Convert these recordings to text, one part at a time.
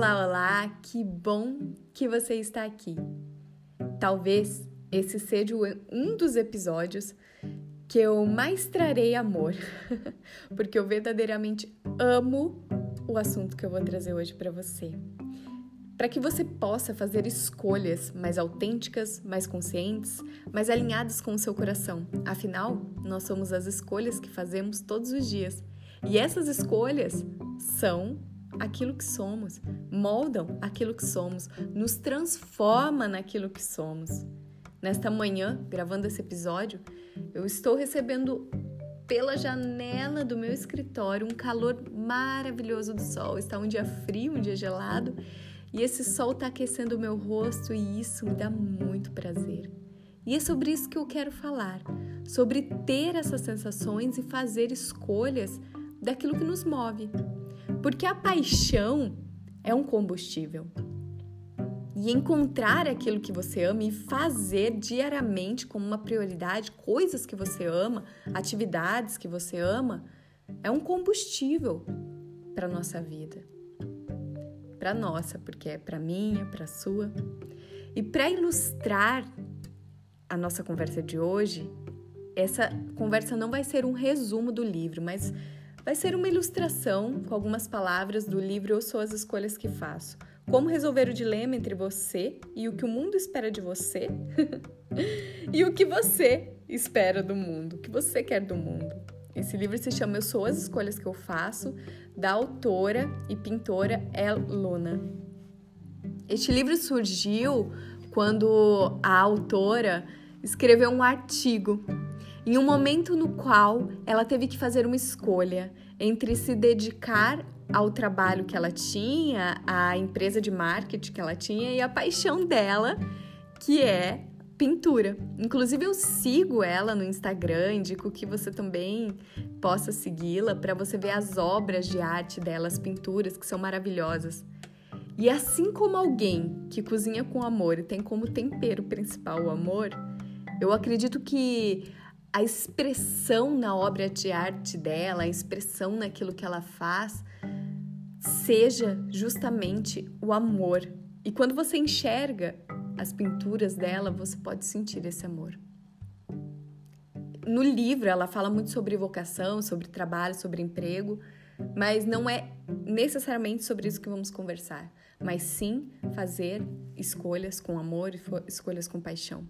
Olá, olá, que bom que você está aqui. Talvez esse seja um dos episódios que eu mais trarei amor, porque eu verdadeiramente amo o assunto que eu vou trazer hoje para você. Para que você possa fazer escolhas mais autênticas, mais conscientes, mais alinhadas com o seu coração. Afinal, nós somos as escolhas que fazemos todos os dias. E essas escolhas são aquilo que somos, moldam aquilo que somos, nos transforma naquilo que somos. Nesta manhã, gravando esse episódio, eu estou recebendo pela janela do meu escritório um calor maravilhoso do sol. Está um dia frio, um dia gelado, e esse sol está aquecendo o meu rosto e isso me dá muito prazer. E é sobre isso que eu quero falar, sobre ter essas sensações e fazer escolhas daquilo que nos move. Porque a paixão é um combustível e encontrar aquilo que você ama e fazer diariamente como uma prioridade coisas que você ama, atividades que você ama, é um combustível para nossa vida. Para nossa, porque é para minha, para sua. E para ilustrar a nossa conversa de hoje, essa conversa não vai ser um resumo do livro, mas vai ser uma ilustração com algumas palavras do livro Eu Sou as Escolhas que Faço como resolver o dilema entre você e o que o mundo espera de você e o que você espera do mundo, o que você quer do mundo. Esse livro se chama Eu Sou as Escolhas que Eu Faço, da autora e pintora El Luna. Este livro surgiu quando a autora escreveu um artigo em um momento no qual ela teve que fazer uma escolha entre se dedicar ao trabalho que ela tinha, à empresa de marketing que ela tinha e a paixão dela, que é pintura. Inclusive eu sigo ela no Instagram, indico que você também possa segui-la para você ver as obras de arte dela, as pinturas que são maravilhosas. E assim como alguém que cozinha com amor e tem como tempero principal o amor, eu acredito que a expressão na obra de arte dela, a expressão naquilo que ela faz, seja justamente o amor. E quando você enxerga as pinturas dela, você pode sentir esse amor. No livro, ela fala muito sobre vocação, sobre trabalho, sobre emprego, mas não é necessariamente sobre isso que vamos conversar, mas sim fazer escolhas com amor e escolhas com paixão.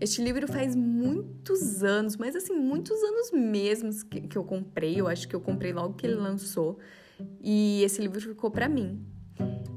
Este livro faz muitos anos, mas assim, muitos anos mesmos que, que eu comprei, eu acho que eu comprei logo que ele lançou. E esse livro ficou para mim.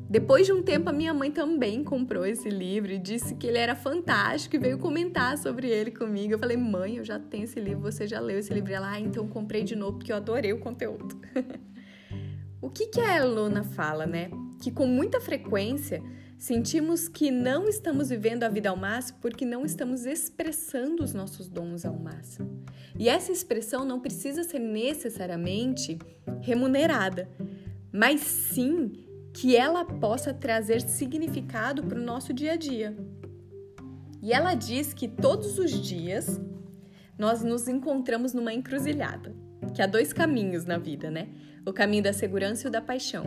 Depois de um tempo, a minha mãe também comprou esse livro e disse que ele era fantástico e veio comentar sobre ele comigo. Eu falei, mãe, eu já tenho esse livro, você já leu esse livro? Ela, ah, então comprei de novo porque eu adorei o conteúdo. o que, que a Luna fala, né? Que com muita frequência sentimos que não estamos vivendo a vida ao máximo porque não estamos expressando os nossos dons ao máximo. E essa expressão não precisa ser necessariamente remunerada, mas sim que ela possa trazer significado para o nosso dia a dia. E ela diz que todos os dias nós nos encontramos numa encruzilhada, que há dois caminhos na vida, né? O caminho da segurança e o da paixão.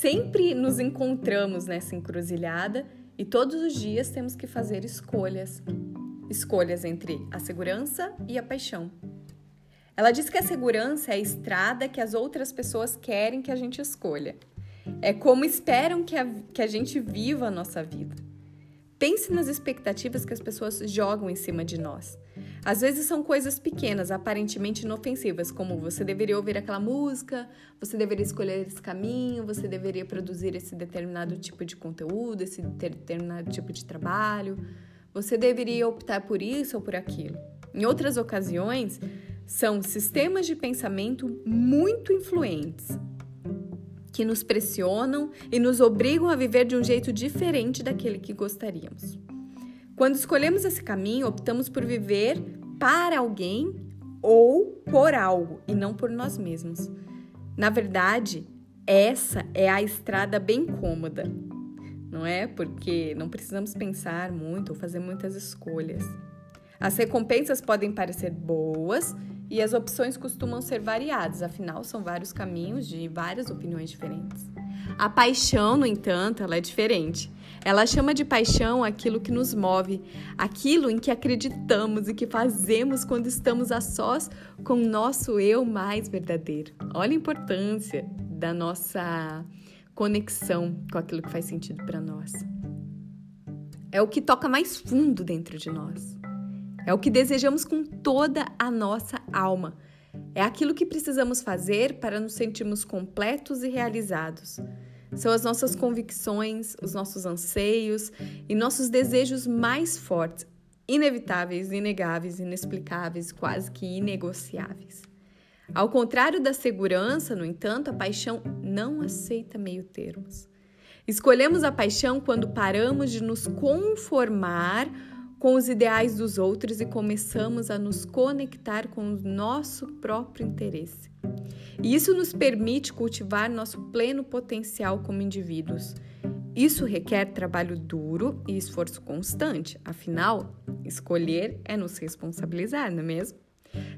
Sempre nos encontramos nessa encruzilhada e todos os dias temos que fazer escolhas. Escolhas entre a segurança e a paixão. Ela diz que a segurança é a estrada que as outras pessoas querem que a gente escolha. É como esperam que a, que a gente viva a nossa vida. Pense nas expectativas que as pessoas jogam em cima de nós. Às vezes são coisas pequenas, aparentemente inofensivas, como você deveria ouvir aquela música, você deveria escolher esse caminho, você deveria produzir esse determinado tipo de conteúdo, esse determinado tipo de trabalho, você deveria optar por isso ou por aquilo. Em outras ocasiões, são sistemas de pensamento muito influentes que nos pressionam e nos obrigam a viver de um jeito diferente daquele que gostaríamos. Quando escolhemos esse caminho, optamos por viver para alguém ou por algo e não por nós mesmos. Na verdade, essa é a estrada bem cômoda, não é? Porque não precisamos pensar muito ou fazer muitas escolhas. As recompensas podem parecer boas e as opções costumam ser variadas, afinal, são vários caminhos de várias opiniões diferentes. A paixão, no entanto, ela é diferente. Ela chama de paixão aquilo que nos move, aquilo em que acreditamos e que fazemos quando estamos a sós com o nosso eu mais verdadeiro. Olha a importância da nossa conexão com aquilo que faz sentido para nós. É o que toca mais fundo dentro de nós. É o que desejamos com toda a nossa alma. É aquilo que precisamos fazer para nos sentirmos completos e realizados. São as nossas convicções, os nossos anseios e nossos desejos mais fortes, inevitáveis, inegáveis, inexplicáveis, quase que inegociáveis. Ao contrário da segurança, no entanto, a paixão não aceita meio-termos. Escolhemos a paixão quando paramos de nos conformar com os ideais dos outros e começamos a nos conectar com o nosso próprio interesse. E isso nos permite cultivar nosso pleno potencial como indivíduos. Isso requer trabalho duro e esforço constante, afinal, escolher é nos responsabilizar, não é mesmo?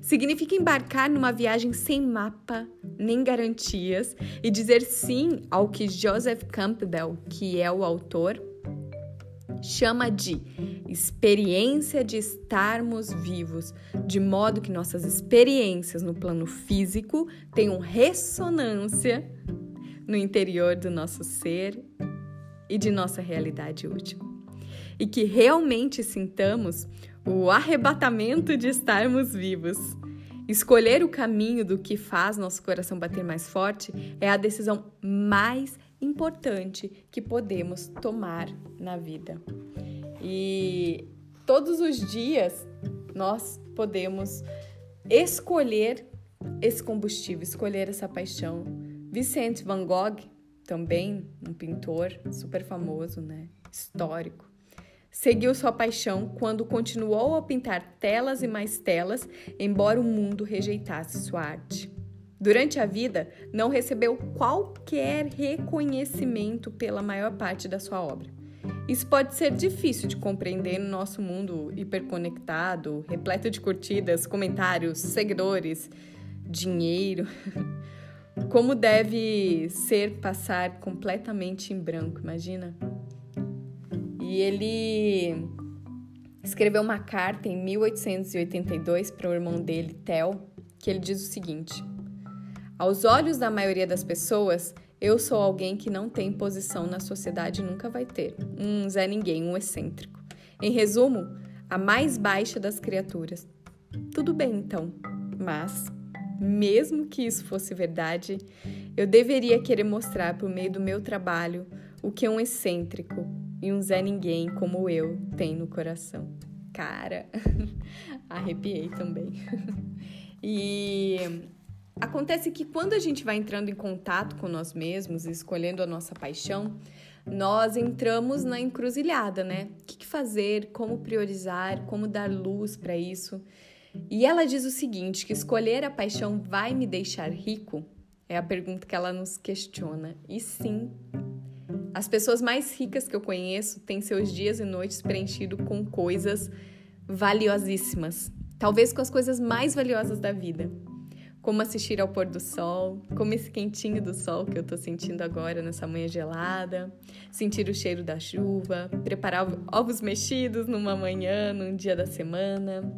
Significa embarcar numa viagem sem mapa nem garantias e dizer sim ao que Joseph Campbell, que é o autor, chama de experiência de estarmos vivos, de modo que nossas experiências no plano físico tenham ressonância no interior do nosso ser e de nossa realidade última. E que realmente sintamos o arrebatamento de estarmos vivos. Escolher o caminho do que faz nosso coração bater mais forte é a decisão mais importante que podemos tomar na vida. E todos os dias nós podemos escolher esse combustível, escolher essa paixão. Vicente Van Gogh, também um pintor super famoso, né? Histórico Seguiu sua paixão quando continuou a pintar telas e mais telas, embora o mundo rejeitasse sua arte. Durante a vida, não recebeu qualquer reconhecimento pela maior parte da sua obra. Isso pode ser difícil de compreender no nosso mundo hiperconectado, repleto de curtidas, comentários, seguidores, dinheiro. Como deve ser passar completamente em branco, imagina? E ele escreveu uma carta em 1882 para o irmão dele, Theo, que ele diz o seguinte: Aos olhos da maioria das pessoas, eu sou alguém que não tem posição na sociedade e nunca vai ter. Um Zé Ninguém, um excêntrico. Em resumo, a mais baixa das criaturas. Tudo bem então, mas, mesmo que isso fosse verdade, eu deveria querer mostrar por meio do meu trabalho o que um excêntrico, e um Zé Ninguém como eu tem no coração. Cara, arrepiei também. e acontece que quando a gente vai entrando em contato com nós mesmos, escolhendo a nossa paixão, nós entramos na encruzilhada, né? O que fazer, como priorizar, como dar luz para isso. E ela diz o seguinte: que escolher a paixão vai me deixar rico? É a pergunta que ela nos questiona. E sim, as pessoas mais ricas que eu conheço têm seus dias e noites preenchidos com coisas valiosíssimas, talvez com as coisas mais valiosas da vida, como assistir ao pôr do sol, como esse quentinho do sol que eu tô sentindo agora nessa manhã gelada, sentir o cheiro da chuva, preparar ovos mexidos numa manhã, num dia da semana,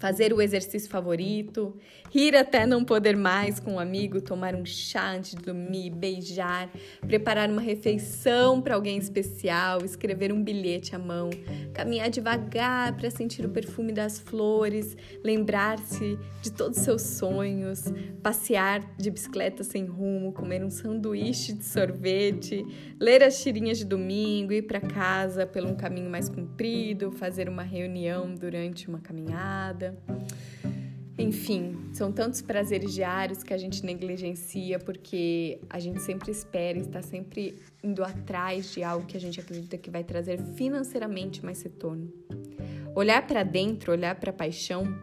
fazer o exercício favorito, rir até não poder mais com um amigo, tomar um chá antes de dormir, beijar, preparar uma refeição para alguém especial, escrever um bilhete à mão, caminhar devagar para sentir o perfume das flores, lembrar-se de todos os seus sonhos, passear de bicicleta sem rumo, comer um sanduíche de sorvete, ler as tirinhas de domingo, ir para casa pelo um caminho mais comprido, fazer uma reunião durante uma caminhada. Enfim, são tantos prazeres diários que a gente negligencia porque a gente sempre espera, está sempre indo atrás de algo que a gente acredita que vai trazer financeiramente mais retorno. Olhar para dentro, olhar para a paixão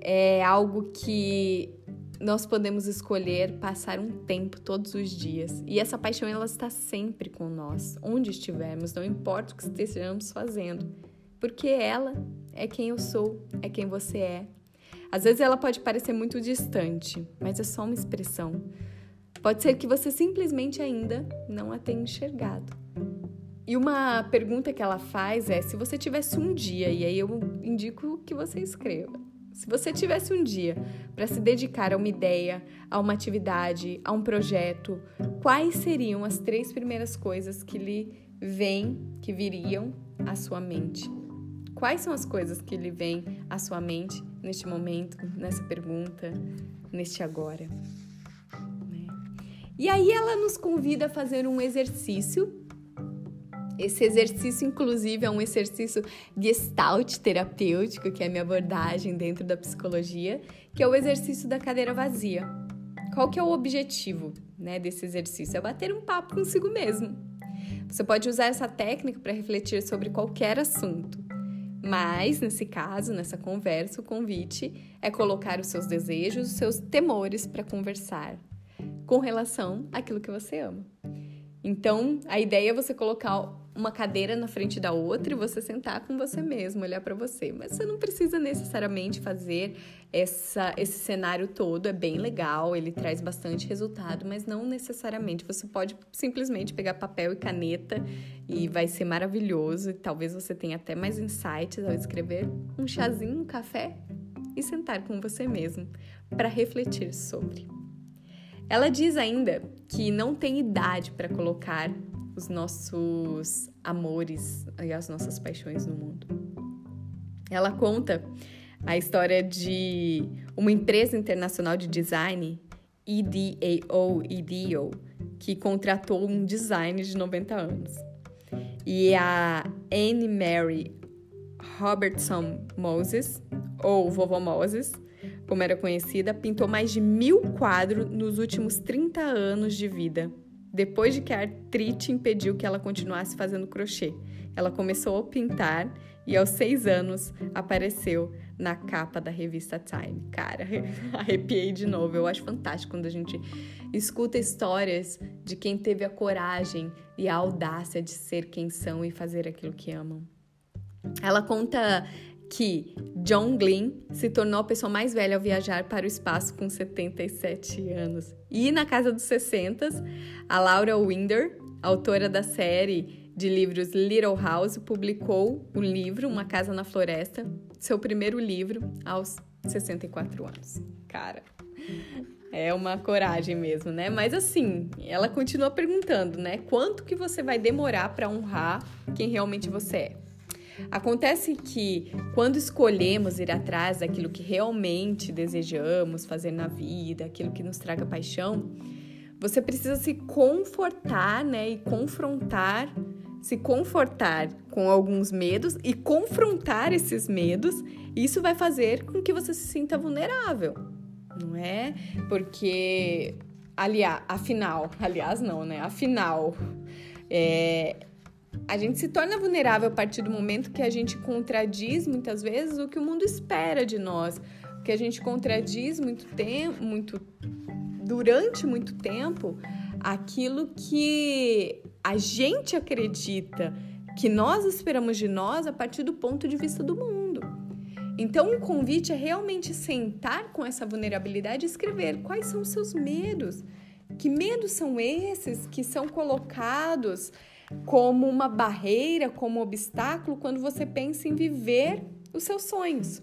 é algo que nós podemos escolher passar um tempo todos os dias. E essa paixão ela está sempre com nós, onde estivermos, não importa o que estejamos fazendo, porque ela é quem eu sou, é quem você é. Às vezes ela pode parecer muito distante, mas é só uma expressão. Pode ser que você simplesmente ainda não a tenha enxergado. E uma pergunta que ela faz é: se você tivesse um dia, e aí eu indico que você escreva. Se você tivesse um dia para se dedicar a uma ideia, a uma atividade, a um projeto, quais seriam as três primeiras coisas que lhe vêm, que viriam à sua mente? Quais são as coisas que lhe vêm à sua mente neste momento, nessa pergunta, neste agora? Né? E aí ela nos convida a fazer um exercício. Esse exercício, inclusive, é um exercício gestalt terapêutico, que é a minha abordagem dentro da psicologia, que é o exercício da cadeira vazia. Qual que é o objetivo né, desse exercício? É bater um papo consigo mesmo. Você pode usar essa técnica para refletir sobre qualquer assunto. Mas, nesse caso, nessa conversa, o convite é colocar os seus desejos, os seus temores para conversar com relação àquilo que você ama. Então, a ideia é você colocar uma cadeira na frente da outra e você sentar com você mesmo, olhar para você. Mas você não precisa necessariamente fazer essa, esse cenário todo, é bem legal, ele traz bastante resultado, mas não necessariamente. Você pode simplesmente pegar papel e caneta e vai ser maravilhoso. E talvez você tenha até mais insights ao escrever um chazinho, um café e sentar com você mesmo para refletir sobre. Ela diz ainda que não tem idade para colocar os nossos amores e as nossas paixões no mundo. Ela conta a história de uma empresa internacional de design, EDAO, EDO, que contratou um designer de 90 anos. E a Anne Mary Robertson Moses, ou Vovó Moses, como era conhecida, pintou mais de mil quadros nos últimos 30 anos de vida depois de que a artrite impediu que ela continuasse fazendo crochê. Ela começou a pintar e aos seis anos apareceu na capa da revista Time. Cara, arrepiei de novo. Eu acho fantástico quando a gente escuta histórias de quem teve a coragem e a audácia de ser quem são e fazer aquilo que amam. Ela conta que John Glenn se tornou a pessoa mais velha ao viajar para o espaço com 77 anos. E na casa dos 60, a Laura Winder, autora da série de livros Little House, publicou o livro Uma Casa na Floresta, seu primeiro livro, aos 64 anos. Cara, é uma coragem mesmo, né? Mas assim, ela continua perguntando, né? Quanto que você vai demorar para honrar quem realmente você é? Acontece que quando escolhemos ir atrás daquilo que realmente desejamos fazer na vida, aquilo que nos traga paixão, você precisa se confortar, né, e confrontar, se confortar com alguns medos e confrontar esses medos. Isso vai fazer com que você se sinta vulnerável, não é? Porque, aliás, afinal, aliás, não, né? Afinal, é, a gente se torna vulnerável a partir do momento que a gente contradiz muitas vezes o que o mundo espera de nós, que a gente contradiz muito tempo, muito durante muito tempo aquilo que a gente acredita que nós esperamos de nós a partir do ponto de vista do mundo. Então, o convite é realmente sentar com essa vulnerabilidade e escrever quais são os seus medos. Que medos são esses que são colocados como uma barreira, como um obstáculo quando você pensa em viver os seus sonhos.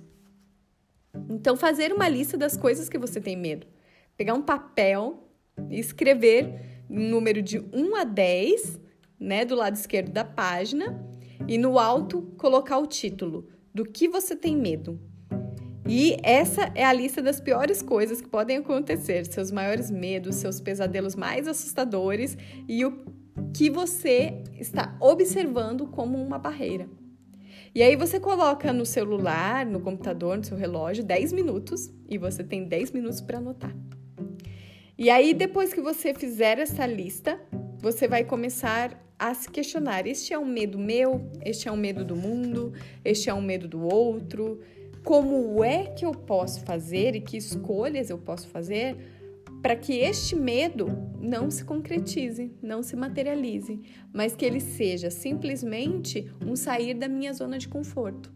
Então, fazer uma lista das coisas que você tem medo. Pegar um papel e escrever um número de 1 a 10, né, do lado esquerdo da página, e no alto colocar o título do que você tem medo. E essa é a lista das piores coisas que podem acontecer, seus maiores medos, seus pesadelos mais assustadores e o que você está observando como uma barreira. E aí você coloca no celular, no computador, no seu relógio 10 minutos e você tem 10 minutos para anotar. E aí depois que você fizer essa lista, você vai começar a se questionar: este é um medo meu? Este é um medo do mundo? Este é um medo do outro? Como é que eu posso fazer e que escolhas eu posso fazer para que este medo não se concretize, não se materialize, mas que ele seja simplesmente um sair da minha zona de conforto.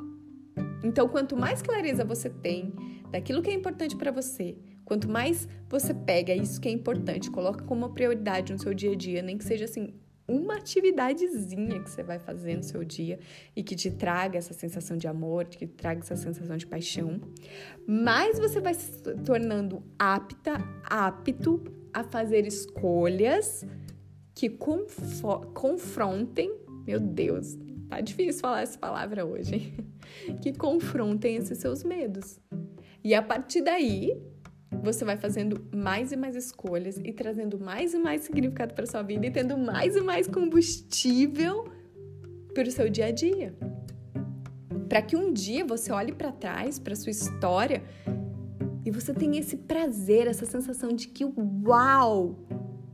Então, quanto mais clareza você tem daquilo que é importante para você, quanto mais você pega isso que é importante, coloca como prioridade no seu dia a dia, nem que seja assim uma atividadezinha que você vai fazer no seu dia e que te traga essa sensação de amor, que te traga essa sensação de paixão, mais você vai se tornando apta, apto a fazer escolhas que confrontem, meu Deus, tá difícil falar essa palavra hoje, que confrontem esses seus medos. E a partir daí, você vai fazendo mais e mais escolhas e trazendo mais e mais significado para sua vida e tendo mais e mais combustível para o seu dia a dia. Para que um dia você olhe para trás, para sua história e você tenha esse prazer, essa sensação de que uau,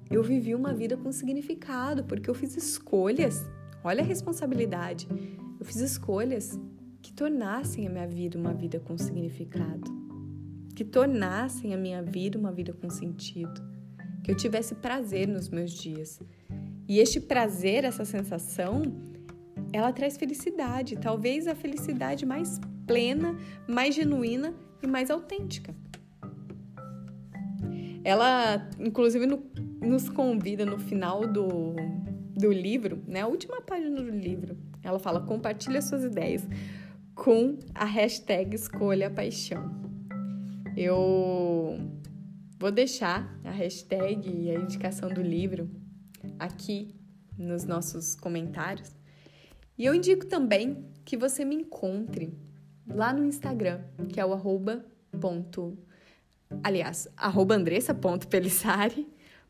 eu vivi uma vida com significado, porque eu fiz escolhas. Olha a responsabilidade. Eu fiz escolhas que tornassem a minha vida uma vida com significado, que tornassem a minha vida uma vida com sentido, que eu tivesse prazer nos meus dias. E este prazer, essa sensação, ela traz felicidade, talvez a felicidade mais plena, mais genuína e mais autêntica. Ela, inclusive, no, nos convida no final do, do livro, né? A última página do livro, ela fala: compartilha suas ideias com a hashtag Escolha Paixão. Eu vou deixar a hashtag e a indicação do livro aqui nos nossos comentários. E eu indico também que você me encontre lá no Instagram, que é o arroba ponto, aliás, arroba andressa.pelissari,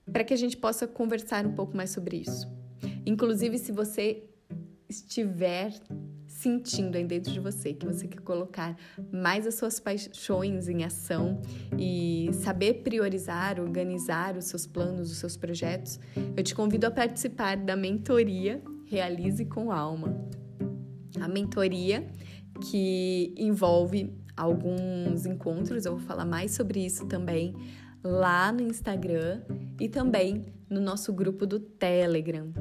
para que a gente possa conversar um pouco mais sobre isso. Inclusive, se você estiver sentindo aí dentro de você que você quer colocar mais as suas paixões em ação e saber priorizar, organizar os seus planos, os seus projetos, eu te convido a participar da mentoria Realize com Alma. A mentoria que envolve alguns encontros, eu vou falar mais sobre isso também lá no Instagram e também no nosso grupo do Telegram,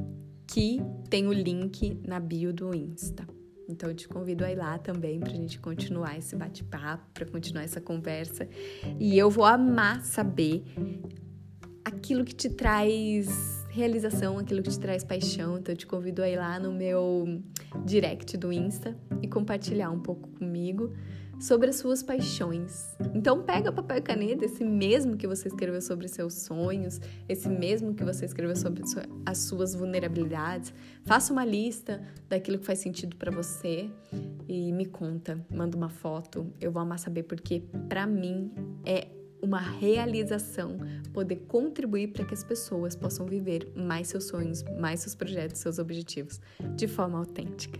que tem o link na bio do Insta. Então eu te convido a ir lá também para a gente continuar esse bate-papo, para continuar essa conversa. E eu vou amar saber aquilo que te traz realização, aquilo que te traz paixão. Então eu te convido a ir lá no meu direct do Insta e compartilhar um pouco comigo sobre as suas paixões. Então pega papel e caneta, esse mesmo que você escreveu sobre seus sonhos, esse mesmo que você escreveu sobre as suas vulnerabilidades, faça uma lista daquilo que faz sentido para você e me conta, manda uma foto. Eu vou amar saber porque para mim é uma realização poder contribuir para que as pessoas possam viver mais seus sonhos, mais seus projetos, seus objetivos de forma autêntica.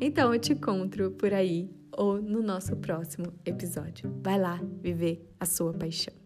Então eu te encontro por aí ou no nosso próximo episódio. Vai lá viver a sua paixão.